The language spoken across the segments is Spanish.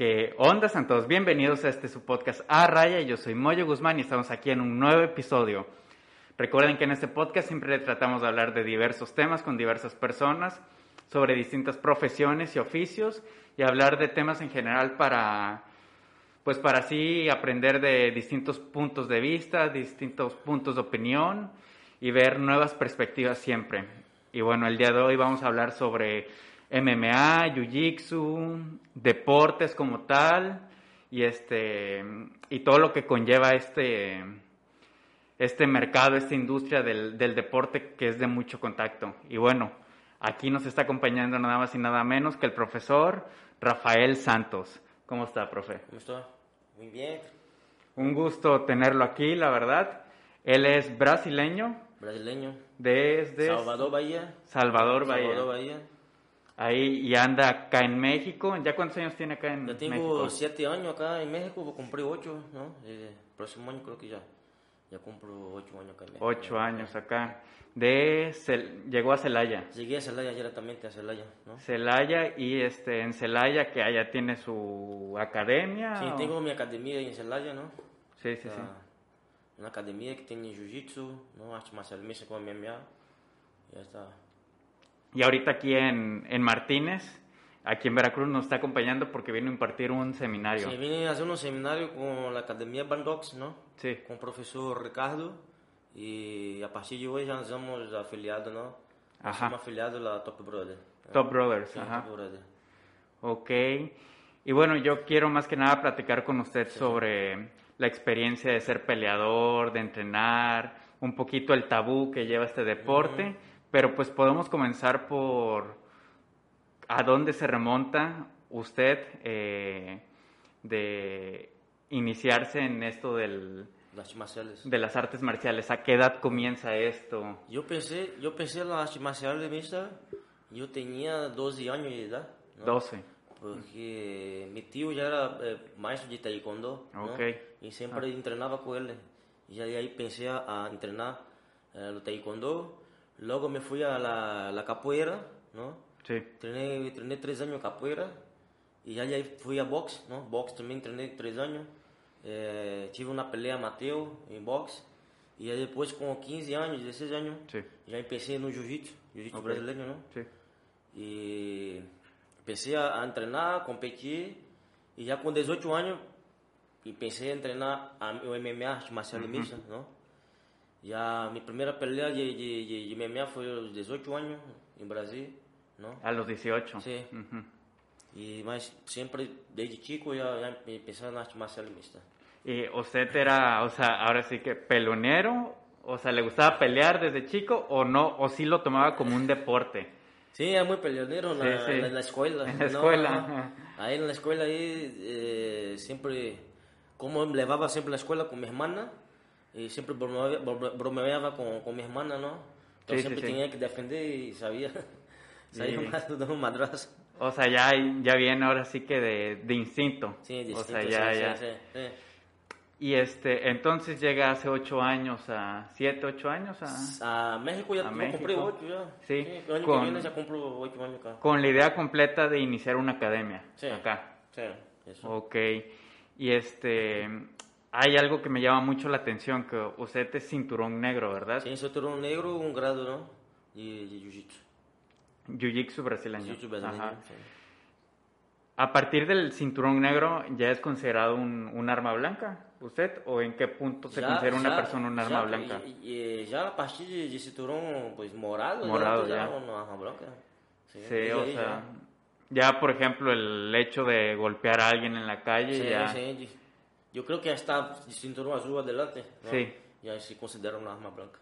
Que onda, santos, bienvenidos a este su podcast A Raya. Yo soy Moyo Guzmán y estamos aquí en un nuevo episodio. Recuerden que en este podcast siempre tratamos de hablar de diversos temas con diversas personas, sobre distintas profesiones y oficios y hablar de temas en general para, pues para así aprender de distintos puntos de vista, distintos puntos de opinión y ver nuevas perspectivas siempre. Y bueno, el día de hoy vamos a hablar sobre MMA, Jiu-Jitsu, deportes como tal y este y todo lo que conlleva este este mercado, esta industria del, del deporte que es de mucho contacto. Y bueno, aquí nos está acompañando nada más y nada menos que el profesor Rafael Santos. ¿Cómo está, profe? ¿Cómo está? Muy bien. Un gusto tenerlo aquí, la verdad. Él es brasileño, Brasileño. desde Salvador Bahía. Salvador Bahía. Salvador Bahía. Ahí y anda acá en México. ¿Ya cuántos años tiene acá en Ya tengo México? siete años acá en México, compré ocho, ¿no? Eh, próximo año creo que ya, ya cumplo ocho años acá en México. Ocho años acá. De Cel- llegó a Celaya. Llegué a Celaya directamente a Celaya, ¿no? Celaya y este en Celaya que allá tiene su academia. Sí, o- tengo mi academia en Celaya, ¿no? sí, sí, sí. Ah, Una academia que tiene jiu-jitsu, ¿no? Arte marcial mixta con MMA. Ya está. Y ahorita aquí en, en Martínez, aquí en Veracruz, nos está acompañando porque vino a impartir un seminario. Sí, vine a hacer un seminario con la Academia Bandox, ¿no? Sí. com o professor Ricardo e a partir de hoje já somos afiliados? Nós Ajá. Somos afiliados da Top Brother. Top Brothers, Sim, ajá. Top Brother. Ok. Y bueno, yo quiero más que nada platicar con usted sobre la experiencia de ser peleador, de entrenar, un poquito el tabú que lleva este deporte, pero pues podemos comenzar por a dónde se remonta usted eh, de iniciarse en esto del, Das artes marciais. de las artes marciales. ¿A qué edad comienza esto? Eu pensei, eu pensei na arte marcial mista, eu tinha 12 anos de idade, não? 12. porque meu tio já era eh, maestro de taekwondo, não? Ok. e sempre treinava com ele. E aí pensei a, a treinar eh, no taekwondo, logo me fui a la, la capoeira, não? Sí. Treinei, treinei três anos capoeira e já aí fui a boxe, não? Boxe também treinei três anos. Eh, tive uma peleia amateur em boxe e aí depois com 15 anos, 16 anos, já empecei no jiu-jitsu, jiu-jitsu Ok. brasileiro, não? Sí. E pensei a, a treinar, competir e já com 18 anos pensei em treinar a, o MMA, arte marcial mista, não? Minha primeira peleia de, de, de, de MMA foi aos 18 anos em Brasil, não? A los 18. Sí. Ujú. E, mas sempre, desde chico, já, já pensava na arte marcial. Y usted era, o sea, ahora sí que pelonero, o sea, ¿le gustaba pelear desde chico o no, o sí lo tomaba como un deporte? Sim, é muito peleoneiro na, Sí, sí. na, na escola. En la escuela, não. ajá. Aí na escola aí, eh, sempre, como me levava sempre na escola com minha irmã, e sempre bromeava, bro- bromeava com, com minha irmã, não? Então Sí, sí, sempre sí. que defender e sabia. Saía Sí. mais dando um madrazo. O sea, ya, ya viene ahora sí que de, de instinto. Sim, o distinto, sea, ya, ya. Y este, entonces llega hace ocho años a, siete, ocho años a, A México já A México. comprei oito já. Sim, o ano com- que vem já compro oito anos cá. con la idea completa de iniciar una academia Sí. acá. Sim, isso. Ok. Y este, hay algo que me llama mucho la atención, que usted es cinturón negro, ¿verdad? Sim, cinturão negro, um grado, não? De, de jiu-jitsu. Jiu-Jitsu brasileño. Jiu-jitsu brasileiro. Ajá. sim. A partir del cinturón negro, ¿ya es considerado un, un arma blanca usted? ¿O en qué punto se considera una persona un arma já, blanca? E, e, já a partir de, de cinturão pues, morado, Morado, já, já. já uma arma branca. Sim, Sí, desde o sea, ya por ejemplo el hecho de golpear a alguien en la calle. Sim, ya... sim, eu creio que de cinturão azul adelante. não? Sim. Já se considera uma arma branca.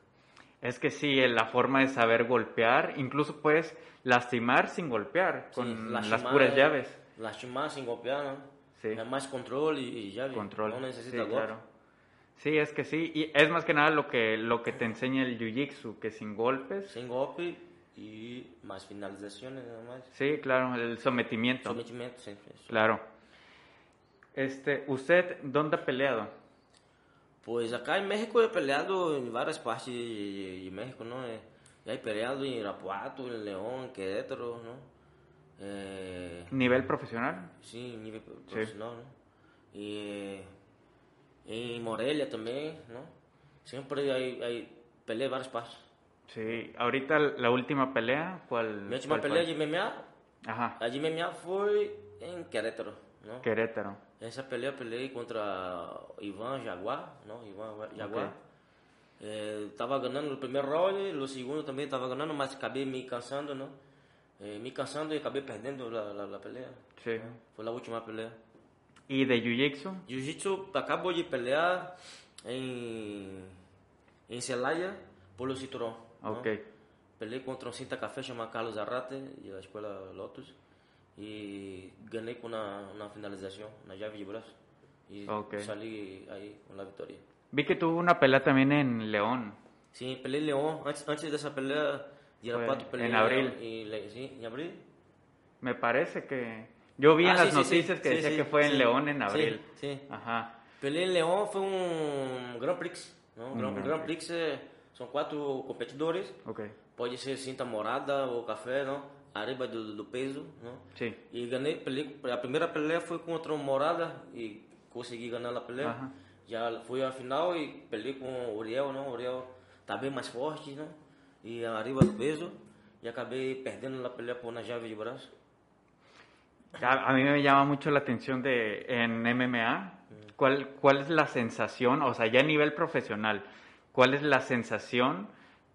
Es que sí, la forma de saber golpear, incluso puedes lastimar sin golpear, con las lastimar, puras llaves. Lastimar sem golpear, não? Sí. É mais controle e llave. Control. Não Sí, necessita golpe. claro. Sí, es que sí. Y es más que nada lo que, lo que te enseña el jiu-jitsu, que sin golpes. Sem golpe e mais finalizações, nada mais. Sí, claro, el sometimiento. Sometimento sempre. isso. Claro. Este, ¿usted dónde ha peleado? Pois acá em México é peleado em várias partes de, México, não? É, já é peleado em Irapuato, em León, Querétaro, não? É, ¿Nivel profesional? sim, nível profissional, né? E em Morelia também, não? Sempre aí, aí peleei várias partes. Sí. Ahorita la última pelea, ¿cuál? Minha última cuál pelea fue? de MMA, Ajá, a de MMA foi em Querétaro, não? Querétaro. Essa pelea eu pelei contra Ivan Jaguar, não? Ivan Jaguar. Ok. Eh, tava ganhando no primeiro round, no segundo também tava ganhando, mas acabei me cansando, não? Eh, me cansando e acabei perdendo a, a, a pelea. Sí. Foi a última pelea. ¿Y de Jiu-Jitsu? Jiu-Jitsu acabou de pelear em, em Celaya pelo cinturão. não? Ok. Pelei contra um cinta café chamado Carlos Arrate, da escola Lotus. E ganhei com na, na finalização, na chave de braço. E Ok. saí aí com a vitória. Vi que tuvo una pelea también en León. Sim, pelei Leão. Antes, antes dessa pelea, dia Foi 4 pelei em abril. E, Le- sim, em abril. Me parece que... Yo vi en Ah, las sí, sí, noticias sí, que sí, decía sí, que fue en sí. León en abril. Sí, sí. Ajá. Pelei em Leão foi um Grand Prix. Não? Grand, Grand Grand Prix é, são quatro competidores. Pode ser cinta morada ou café, não? Arriba do, do peso, não? Sí. E ganhei, a primeira pelea foi contra o Morada e consegui ganhar a pelea. Aham. Já fui à final e pelei com o Uriel, não? O Uriel tá bem mais forte, não? E arriba do peso. E acabei perdendo a pelea por uma chave de braço. A, a mí me llama mucho la atención de en MMA. ¿Cuál, ¿Cuál es la sensación, o sea, ya a nivel profesional, cuál es la sensación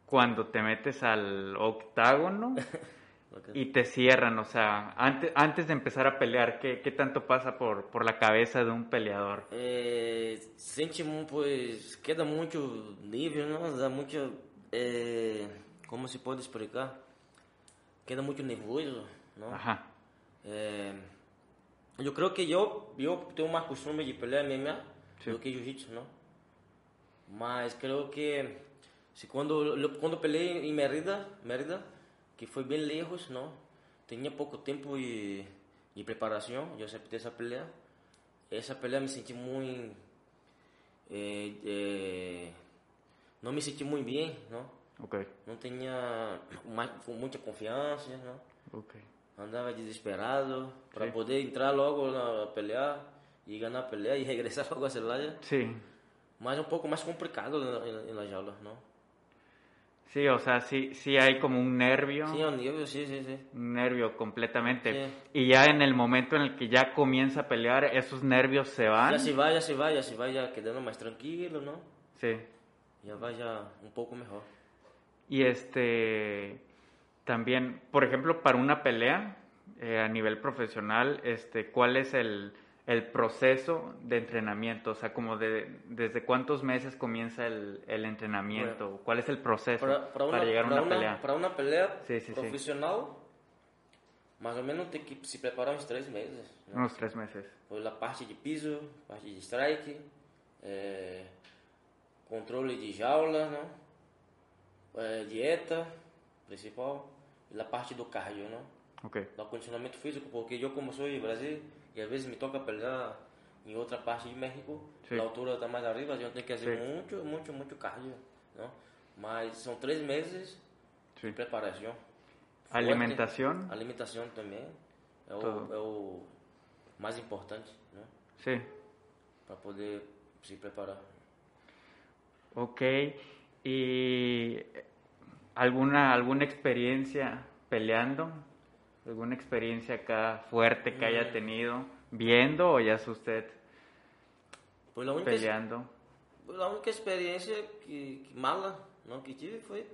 cuando te metes al octágono y te cierran? O sea, antes, antes de empezar a pelear, ¿qué, qué tanto pasa por, por la cabeza de un peleador? Sente, mu- pois, queda muito nível, não? Dá muito, é, como se pode explicar? Queda muito nervoso, não? Ajá. É, eu creio que eu, eu tenho mais costume de pelear MMA Sim. do que jiu-jitsu, não? Mas creio que eu- quando eu pelei em Mérida, Mérida, que foi bem lejos, não? Tinha pouco tempo de, de preparação, eu aceitei essa pelea. Essa pelea me senti muito é, é, não me? Ok, Não tinha mais, com muita confiança, não? ok. Andava desesperado para Sim. poder entrar logo na pelear e ganhar a peleia e regressar logo a Celaya. Sí, Mas um pouco mais complicado na, na, na jaula, não? Sí, o sea, sí, sí hay como un nervio. Sim, ao nível, sim, sim, sim. Un nervio completamente. Sí. Y ya en el momento en el que ya comienza a pelear, esos nervios se van. Já se vai, já se vai, já se vai já quedando mais tranquilo, não? Sí. Já vai já um pouco melhor. Y este también, por ejemplo, para una pelea eh, a nivel profesional, este, ¿cuál es el, el proceso de entrenamiento? O sea, como de desde cuántos meses comienza el, el entrenamiento, ¿cuál es el proceso Para, para, uma, llegar a para una uma, pelea? para uma pelea Sim, sim, sim. profissional, mais ou menos que se preparar uns três meses. Né? Unos tres meses. Pela parte de piso, parte de strike, é, controle de jaula, não? É, dieta principal e a parte do cardio, não? Ok, Do condicionamento físico, porque eu como sou de Brasil e às vezes me toca pelear em outra parte de México, Sim. a altura está mais arriba, a gente tem que fazer Sim. muito, muito, muito cardio, não? Mas são três meses sí. de preparação. Alimentación, Forte. Alimentação também é Tudo. o, é o mais importante, né? sí. Para poder se preparar. Ok. ¿Y alguna, alguna experiencia peleando? ¿Alguna experiencia acá fuerte que haya Mm. tenido viendo o ya es usted Foi a única, peleando? foi a única experiência que, que mala não, que tive foi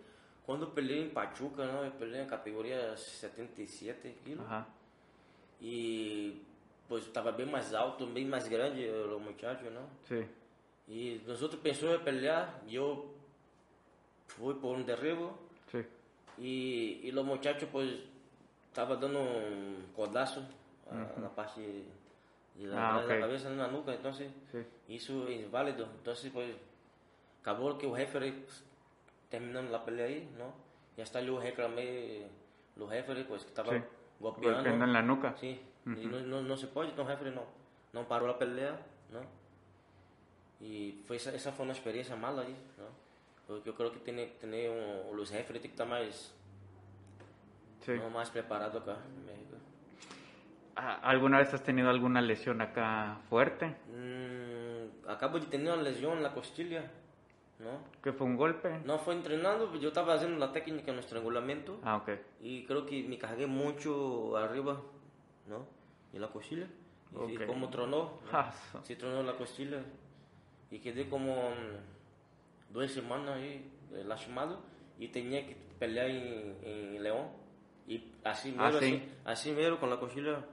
quando eu pelei em Pachuca, não? eu pelei na categoria 77 quilos. Ajá. E pois estava bem mais alto, bem mais grande o muchacho, não? Sí. E nós outros pensou em pelear eu fui por um derribo Sí. e, e o muchacho pois estava dando um codaço ah, na parte de Uhum. Ah, atrás da ok. cabeça, na nuca, então Sí. isso é inválido. Então pois acabou que o referee terminando a pelea aí, não? E hasta eu reclamei o referee pois que estava Sí. golpeando. Golpeando en la nuca. Sim, e não, não, não se pode, então o referee não, não parou a pelea, não? E foi essa, foi uma experiência mala aí, não? Porque eu creio que tem, tem um, os referees que estar mais, Sí. não, mais preparado acá no México. Ah, ¿Alguna vez has tenido alguna lesión acá fuerte? Mm, acabo de tener una lesión en la costilla, ¿no? ¿Que fue un golpe? No fue entrenando, yo estaba haciendo la técnica en estrangulamiento Ah, ok. y creo que me cargué mucho arriba, ¿no? En la costilla. Y Ok. como tronó, ¿no? Ah, se tronó la costilla y quedé como mm, dos semanas ahí eh, lastimado y tenía que pelear en, en León y así Ah, mero, sí. así, así mero con la costilla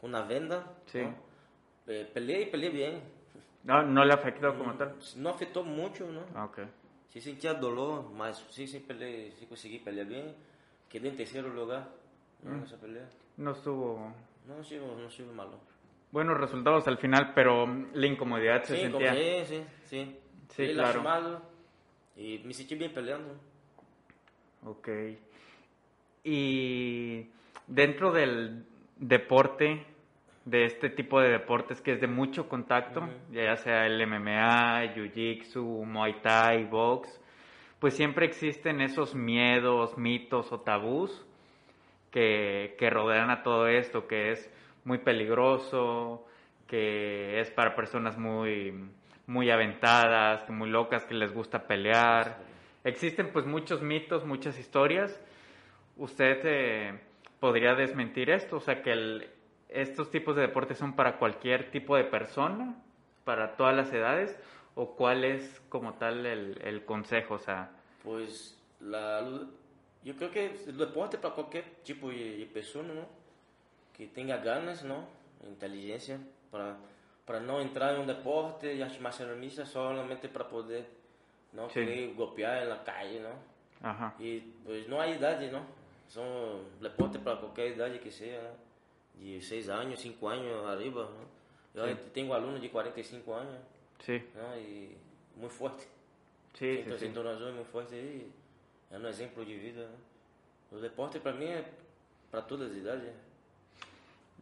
con una venda Sí. ¿no? Eh, peleé y peleé bien No, no le afectó como tal. no afectó mucho ¿no? Ah, ok. sí sentía dolor mas sí, sí, peleé, sí conseguí pelear bien quedé en tercer lugar ¿no? Mm. en esa pelea No estuvo no sigo, no sigo malo buenos resultados al final, pero la incomodidad se sí, sentía. sí, sí, sí. Sí, claro. lastimado y me sentí bien peleando Ok. Y dentro del deporte, de este tipo de deportes que es de mucho contacto, ya sea el MMA, Jiu-Jitsu, Muay Thai, box, pues siempre existen esos miedos, mitos o tabús que, que rodean a todo esto, que es muy peligroso, que es para personas muy, muy aventadas, que muy locas, que les gusta pelear. Existen pues muchos mitos, muchas historias. ¿Usted eh, podría desmentir esto? O sea, que el- estos tipos de deportes son para cualquier tipo de persona, para todas las edades, o cuál es como tal el, el consejo? O sea, Pues la, yo creo que el deporte para cualquier tipo de, de persona, ¿no? Que tenga ganas, ¿no? Inteligencia para, para no entrar en un deporte de arte marcial mixta solamente para poder, ¿no? Sí. Querer golpear en la calle, ¿no? ajá, Y pues no hay edad, ¿no? Son deportes para cualquier edad que sea, ¿no? De 6 años, 5 años arriba, ¿no? Yo Sí. tengo alumnos de 45 años, sí, ¿no? Y muy fuerte. sí, Então, sí. muito forte aí. É um exemplo de vida. Né? O deporte, para mim, é para todas as idades. né?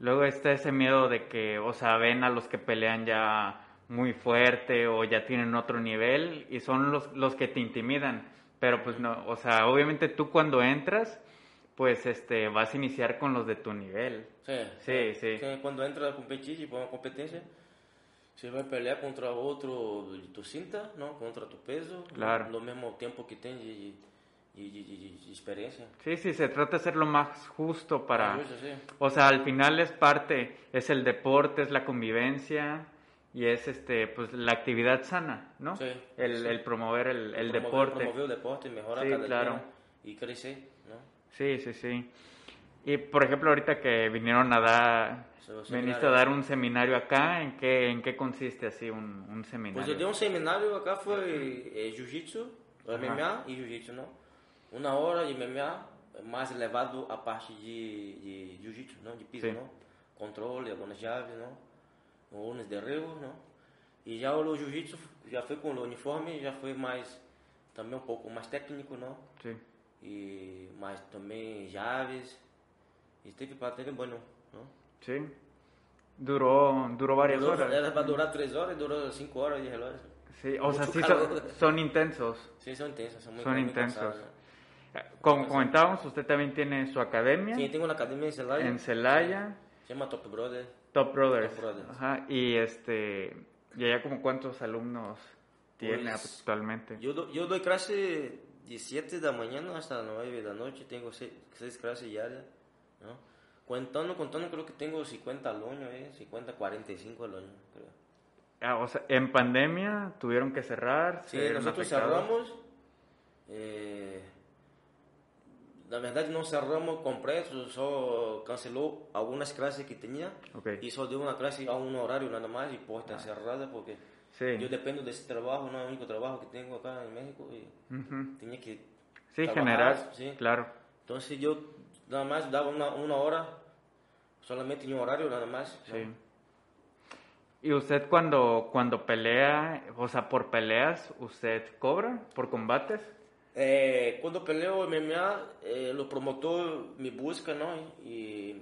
Luego está ese miedo de que, o sea, ven a los que pelean ya muy fuerte o ya tienen otro nivel y son los, los que te intimidan. Pero pues no, o sea, obviamente tú cuando entras, pues este, vas a iniciar con los de tu nivel. Sim, Sim, sim. Sim, Quando entra a competir, tipo, uma competência, você vai pelear contra outro de tu cinta, não? contra tu peso, Claro. no mesmo tempo que tem de, de, de, de, experiência. Sí, sí, se trata de ser lo más justo para... Justo, sí. O sea, al final es parte, es el deporte, es la convivencia y es este, pues la actividad sana, ¿no? Sí, el, sí. el promover el, el Promover- deporte. Promover o deporte, mejorar Sí, cada claro. día y crecer, ¿no? Sí, sí, sí. Y por ejemplo, ahorita que vinieron a dar, viniste a seminario. dar un seminario acá, ¿en qué, en qué consiste así un, un seminario? eu dei um seminário acá, foi é, jiu-jitsu, MMA e jiu-jitsu, não? Uma hora de MMA, mais elevado a parte de, de jiu-jitsu, não? De piso, Sim. não? Controle, algumas chaves, não? Alguns derribos, não? E já o jiu-jitsu já foi com o uniforme, já foi mais, também um pouco mais técnico, não? Sí. E mais também chaves. E teve bueno, não? Sí. Duró, duró varias Durou- horas. Era para durar três horas e durou cinco horas de relógio. Sí, o sea, sí son, son intensos. Sim, são intensos, Son muy intensos. cansados, ¿no? Como comentábamos, usted también tiene su academia Sim, tenho uma academia em Celaya. en Celaya, Se llama Top Brother. Top Brothers. Top Brothers. Ajá, y este, y allá como cuántos alumnos tiene Pues, actualmente. Eu dou, eu dou classe de 7 da manhã hasta 9 da noite. Tenho 6 classes diárias. ¿no? Contando, contando, creo que tengo 50 alumnos, eh, 50, 45 alumnos, creo. Ah, o sea, en pandemia tuvieron que cerrar. Sí, nosotros afectados. cerramos. eh, na verdade, não cerramos completo, só cancelou algumas classes que tinha Ok. e só deu uma classe a um horário nada mais e porta cerrada, porque Sí. eu dependo desse trabalho, não é o único trabalho que tenho acá em México e Ujú. tinha que Sí, trabajar, general. sí. Claro. Se eu nada mais dava uma, uma hora, solamente em um horário, nada mais. Sí. ¿no? ¿Y usted cuando, cuando pelea, o sea, por peleas, usted cobra por combates? Quando eu peleo MMA, é, o promotor me busca, não? E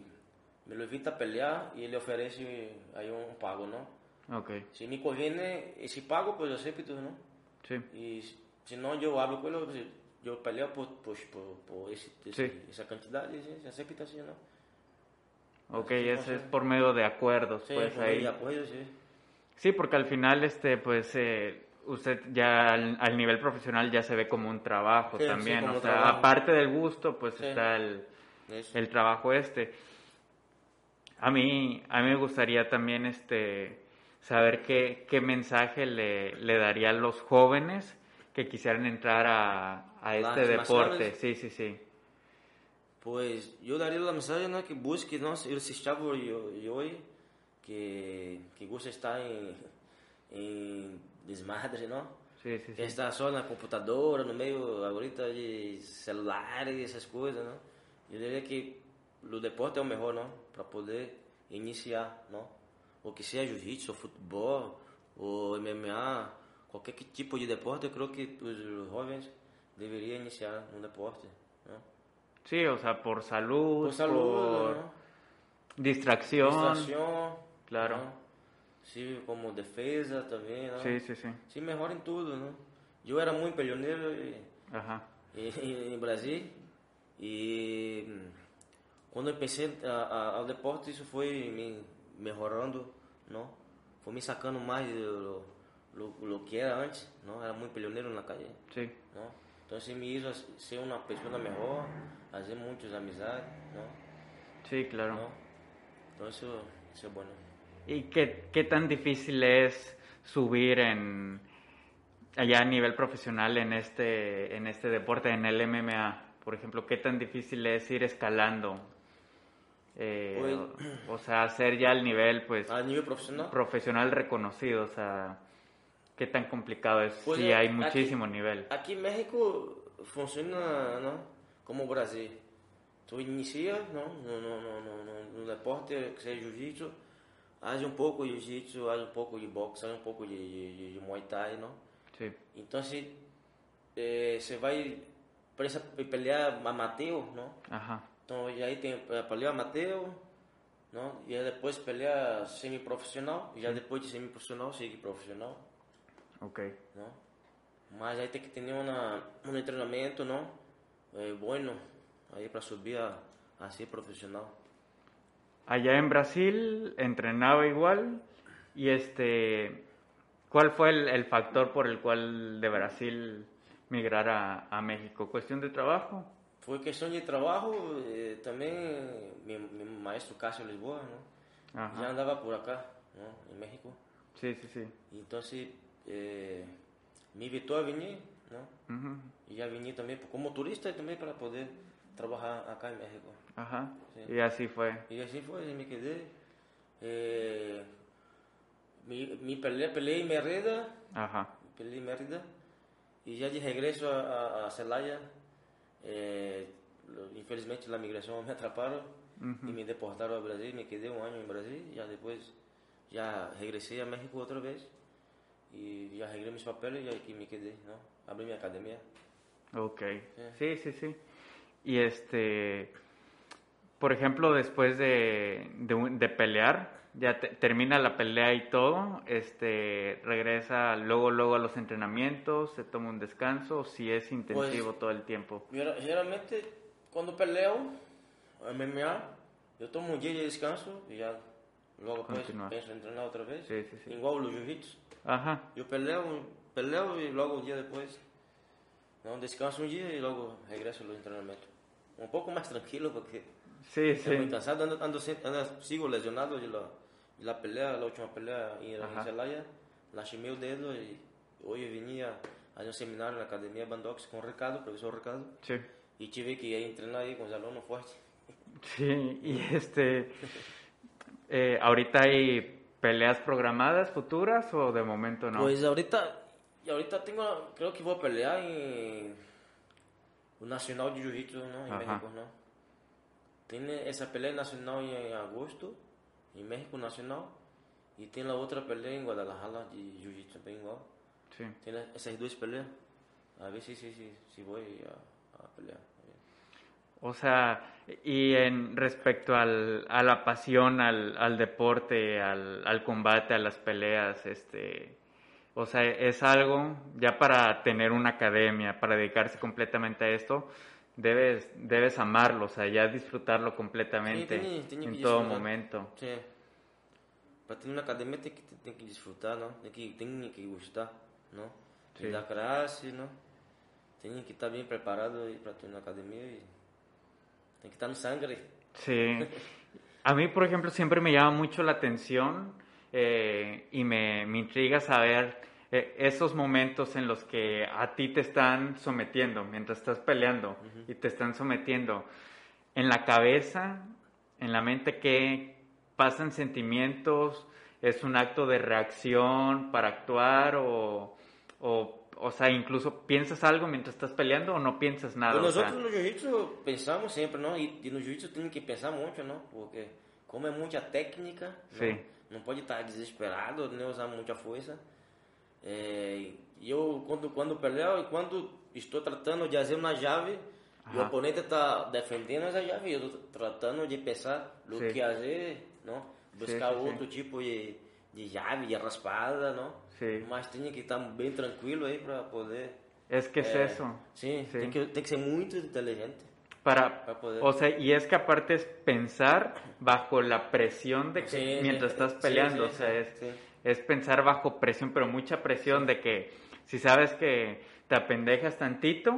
me lo invita a pelear e ele oferece aí um pago, não? Ok, Se me conviene esse pago, pues eu acepto, não? sí. E se não, eu hablo com ele, eu peleo por, por, por, por esse, Sí. essa quantidade, e se acepta assim, não? Ok, ese es por medio de acuerdos, Sí, pues por ahí. de sí. Sí, porque al final, este, pues, eh, usted ya al, al nivel profesional ya se ve como un trabajo Sí, sí, también, como o sea, trabajo. aparte del gusto, pues Sí. está el, Eso. el trabajo este. A mí, a mí me gustaría también, este, saber qué, qué mensaje le, le daría a los jóvenes que quisieran entrar a, a este deporte. Sí, sí, sí. Pues yo daría la mensaje né, que busque não, esse chavo de hoje que, que gosta de estar em, em desmadre, não? Sí, sí, Que sí. está só na computadora, no meio agora de celulares e essas coisas, não? Eu diria que o deporte é o melhor, não? Para poder iniciar, não? Ou que seja jiu-jitsu, ou futebol, ou MMA, qualquer que tipo de deporte, eu creio que os jovens deveriam iniciar no deporte, não? Sí, o sea, por salud, Por por ¿no? distracción. Distração. Claro. Sí, como defesa também, ¿no? Sí, sí, sí. Sí, mejor em tudo, ¿no? Eu era muito peleoneiro e- e- em Brasil e hum, quando eu pensei a, a, ao deporte isso foi me melhorando, não? Foi me sacando do, do, do que era antes, não? Era muito peleoneiro na calle, Sí. não? Então isso me hizo ser uma pessoa melhor, fazer muitas amizades, não? Sí, claro. ¿no? Isso, isso é bueno. ¿Y qué, qué tan difícil es subir en allá a nivel profesional en este, en este deporte, en el MMA? Por ejemplo, ¿qué tan difícil es ir escalando? Eh, o, o sea, hacer ya el nivel pues A nível profissional? profesional reconocido, o sea, ¿qué tan complicado es Pues, si eh, hay aquí- muchísimo nivel? Aqui em México funciona não? como Brasil. Tu inicia não? No, no, no, no, no, no deporte, que seja jiu-jitsu, faz um pouco de jiu-jitsu, faz um pouco de boxe, faz um pouco de, de, de muay thai, não? Sí, Então, se eh, você vai precisa pelear amateur, não? ajá, Então, e aí tem eh, pelear amateur, não? E aí depois pelear semi-profissional, e já depois de semi-profissional, sigue profissional. ok. não? Mas aí tem que ter uma, um treinamento, não? É, bueno, aí para subir a, a ser profissional. Allá en Brasil entrenaba igual y este, ¿cuál fue el, el factor por el cual de Brasil migrar a, a México? ¿Cuestión de trabajo? Foi questão de trabalho, eh, também meu, meu maestro Cássio Lisboa, não? Ajá. já andava por acá, não? em México. Sí, sí, sí. Então, se, eh, me invitou a vir, não? Ujú. e já vim também como turista também para poder trabalhar acá em México. Ajá. Sí. Y así fue. E assim foi, me quedei. Eh, me, me peleei, peleei em Merida, Ajá. peleei em Mérida e já de regresso a, a, a Celaya, eh, infelizmente a migração me atraparam Ujú. e me deportaram ao Brasil, me quedei um ano em Brasil, já depois já regressei a México outra vez e já regrei meus papéis e aqui me quedei, não? Abri minha academia. Ok. Sí, sí, sí. Y este, por ejemplo, después de, de, un- de pelear, ya te- termina la pelea y todo, este, regresa luego, luego a los entrenamientos, se toma un descanso, o si es intensivo Pues- todo el tiempo. Geralmente, quando peleo MMA, eu tomo um dia de descanso e já logo depois Continua. penso em treinar outra vez. Sí, sí, sí. Igual o jiu-jitsu. Ajá. Eu peleo, peleo e logo um dia depois não descanso um dia e logo regresso ao treinamento. Um pouco mais tranquilo porque Sí, estou muito sí. cansado, ando, ando, ando, sigo lesionado de la, la pelea, la última pelea Ajá. em Celaya, lastimei o dedo hoje eu vim a fazer um seminário na academia Bandox com o Ricardo, o professor Ricardo. Sí. E tive que ir treinar aí com os alunos fortes. Sí, y este, eh, ahorita hay peleas programadas futuras o de momento no? Pois ahorita, y ahorita tengo, creo que vou pelear em o Nacional de Jiu-Jitsu, ¿no? Em Ajá. México, ¿no? Tem essa pelea nacional em agosto, em México Nacional, e tem a outra pelea em Guadalajara de Jiu-Jitsu também igual. Sí. Tem essas duas peleas. A ver se, se, se, se vou a, a pelear. O sea, y en respecto al, a la pasión, al, al deporte, al, al combate, a las peleas, este, o sea, es algo ya para tener una academia, para dedicarse completamente a esto, debes, debes amarlo, o sea, ya disfrutarlo completamente Sí, tiene- tiene en todo disfrutar. momento. Sim. Pra ter na academia tem que, tem que desfrutar, não? Tem que, tem que gostar, não? Sim. E da classe, não? Tem que estar bem preparado aí pra ter na academia e tem que estar no sangue. Sí. A mí, por ejemplo, siempre me llama mucho la atención eh, y me, me intriga saber eh, esos momentos en los que a ti te están sometiendo, mientras estás peleando y te están sometiendo. En la cabeza, en la mente, ¿qué pasan sentimientos? ¿Es un acto de reacción para actuar o, o, o sea, incluso piensas algo mientras estás peleando o no piensas nada? Nós O sea, no jiu-jitsu pensamos sempre, não? E, e no jiu-jitsu tem que pensar muito, não? Porque como é muita técnica, Sim. não, não pode estar desesperado, nem usar muita força. É, e eu, quando, quando peleo e quando estou tratando de fazer uma chave, o oponente está defendendo essa chave, eu estou tratando de pensar no Sim. que fazer, não? Buscar sim, sim. outro tipo de, de chave, de raspada, não? Mas tinha que estar bem tranquilo aí para poder... es que es é, eso. Sim, Sim. Tem, que, tem que ser muito inteligente. Para, Para poder- o sea, y es que aparte es pensar bajo la presión de que Sí, mientras sí, estás sí, peleando, sí, o sea, sí, es, sí. Es pensar bajo presión, pero mucha presión de que si sabes que te apendejas tantito,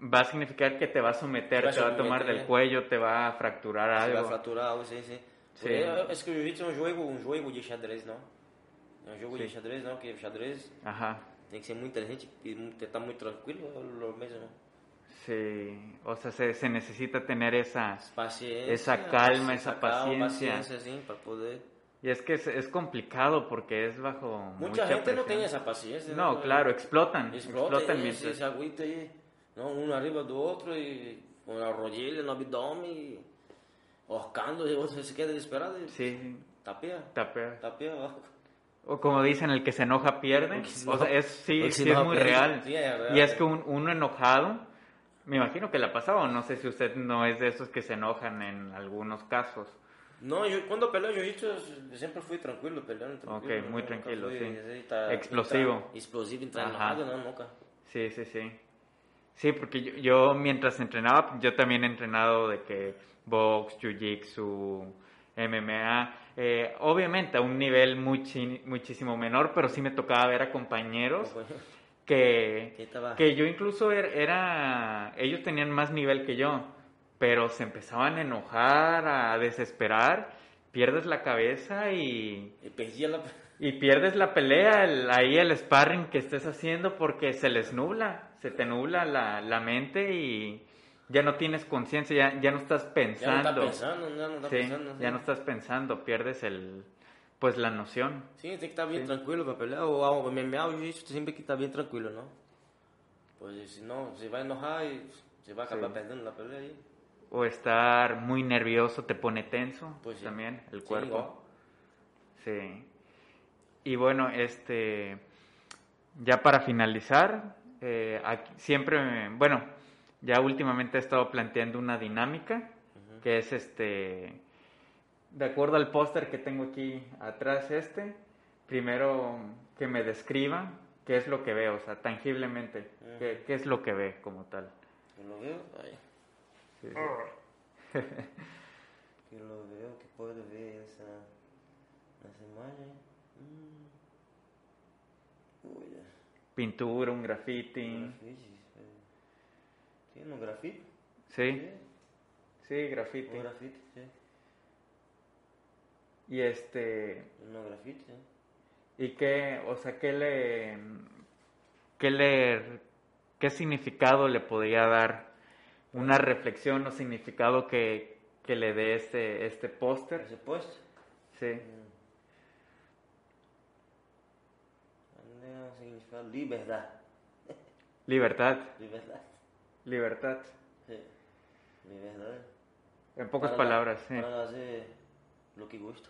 va a significar que te va a someter, Te va a te va a tomar del ¿eh? cuello, te va a fracturar Você vai algo. fraturar algo, sim, sim. Sim. É, acho que jiu-jitsu é um jogo, um jogo de xadrez? É um jogo Sim. de xadrez, não? Que xadrez Ajá, tem que ser muito inteligente e estar muito tranquilo, é o mesmo. sí, o sea, se, se necesita tener esa... Paciência. Esa calma, esa calma, paciencia. sim, para poder... Y es que es, es complicado porque es bajo mucha gente não presión. tem essa paciência. No, claro, explotan, Explota explotan mientras... se, se aguenta aí, não? um arriba do outro e com a rodilha no abdômen, e orcando e o outro se queda desesperado Sí, tapea, tapea. tapea abajo. O como dicen, el que se enoja pierde. El O sea, es, sí, el se sí es muy real. Sí, es real. Y es que un- uno enojado, me imagino que le ha pasado, no sé si usted no es de esos que se enojan en algunos casos. Não, eu, quando eu peleo jiu-jitsu, eu sempre fui tranquilo, peleando tranquilo. Ok, muy nunca tranquilo, fui, sí. Explosivo. explosivo, Ajá. enojado, não, nunca. Sí, sí, sí. Sí, porque yo, yo mientras entrenaba, yo también he entrenado de que box, jiu-jitsu, MMA, eh, obviamente a un nivel muchi- muchísimo menor, pero sí me tocaba ver a compañeros que, que yo incluso er- era, ellos tenían más nivel que yo, pero se empezaban a enojar, a desesperar, pierdes la cabeza y, perdia la... y pierdes la pelea, el- ahí el sparring que estés haciendo porque se les nubla, se te nubla la, la mente y ya no tienes conciencia, ya, ya no estás Já não tá pensando. pensando, já não tá Sí, pensando. ya no estás pensando, pierdes el, pues la noción. Sim, tem que estar bem Sim. tranquilo pra pelear. Ou ao MMA, o jiu-jitsu tem sempre que estar bem tranquilo, não? Pois senão você vai enojar e você vai acabar Sim. perdendo na pelea aí. O estar muy nervioso te pone tenso Pues sí. también el Sí, cuerpo. igual. Sí. Y bueno, este, ya para finalizar, eh, aquí- siempre, bueno, ya últimamente he estado planteando una dinámica que es este, de acuerdo al póster que tengo aquí atrás este, primero que me describa qué es lo que veo, o sea, tangiblemente, qué, qué es lo que ve como tal. Lo veo, aí. Sí, sí. Que lo veo, que puedo ver essa, essa imagem. Hum. Olha, Pintura, un graffiti. Tem um grafite? sí, sí, graffiti. Um grafite, sim. Y este, Um grafite, sim. ¿Y qué, o sea, qué le, qué le, qué significado le podría dar una reflexión o significado que, que le dé este, este póster? Esse post? Sí, um significado liberdade. libertad, Liberdade. libertad. Sim. Liberdade. En pocas Para- palabras, sí. Para fazer o que gosto.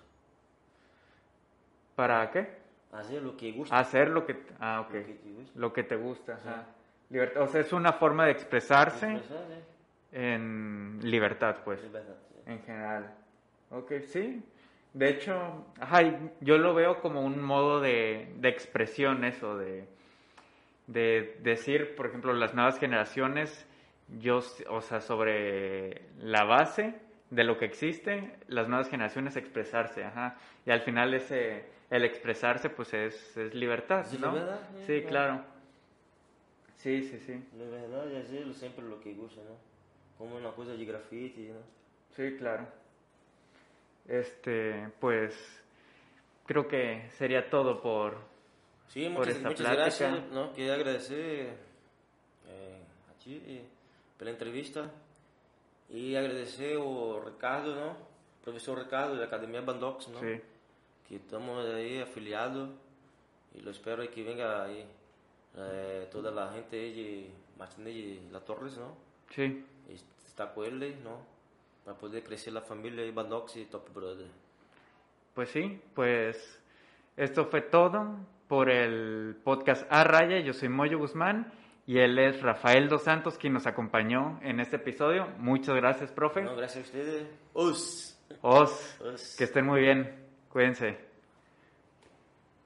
¿Para qué? Fazer o que gosto. Hacer lo que, ah, ok, Lo que te gusta. lo que te gusta. ajá. Sí. Libertad, o sea, es una forma de expresarse en libertad, pues. En general. Ok, sí. De hecho, ajá, yo lo veo como un modo de, de expresión eso, de, de decir, por ejemplo, las nuevas generaciones yo, o sea, sobre la base de lo que existe, las nuevas generaciones expresarse, ajá. Y al final ese, el expresarse, pues es, es libertad, ¿no? ¿verdad? Sí, Sí, claro. Sí, sí, sí. Na verdade, é gelo sempre o que gosta, né? Como uma coisa de grafite, né? Sí, claro. Este, pues, creo que sería todo por... Sim, Por muitas, esta muitas plática. graças. Não, queria agradecer eh, a ti eh, pela entrevista e agradecer o Ricardo, não? Professor Ricardo da Academia Bandox, não? Sí, Que estamos aí afiliados e eu espero que venga aí eh, toda a gente aí de Martinez de La Torres, não? sí. Está com ele, não? Para poder crescer a família e Bandox e Top Brother. Pues sí, pues esto fue todo por el podcast A Raya. Yo soy Moyo Guzmán y él es Rafael Dos Santos quien nos acompañó en este episodio. Muchas gracias, profe. Não, graças a ustedes. Os! Os, Os. que estén muy bien. Cuídense.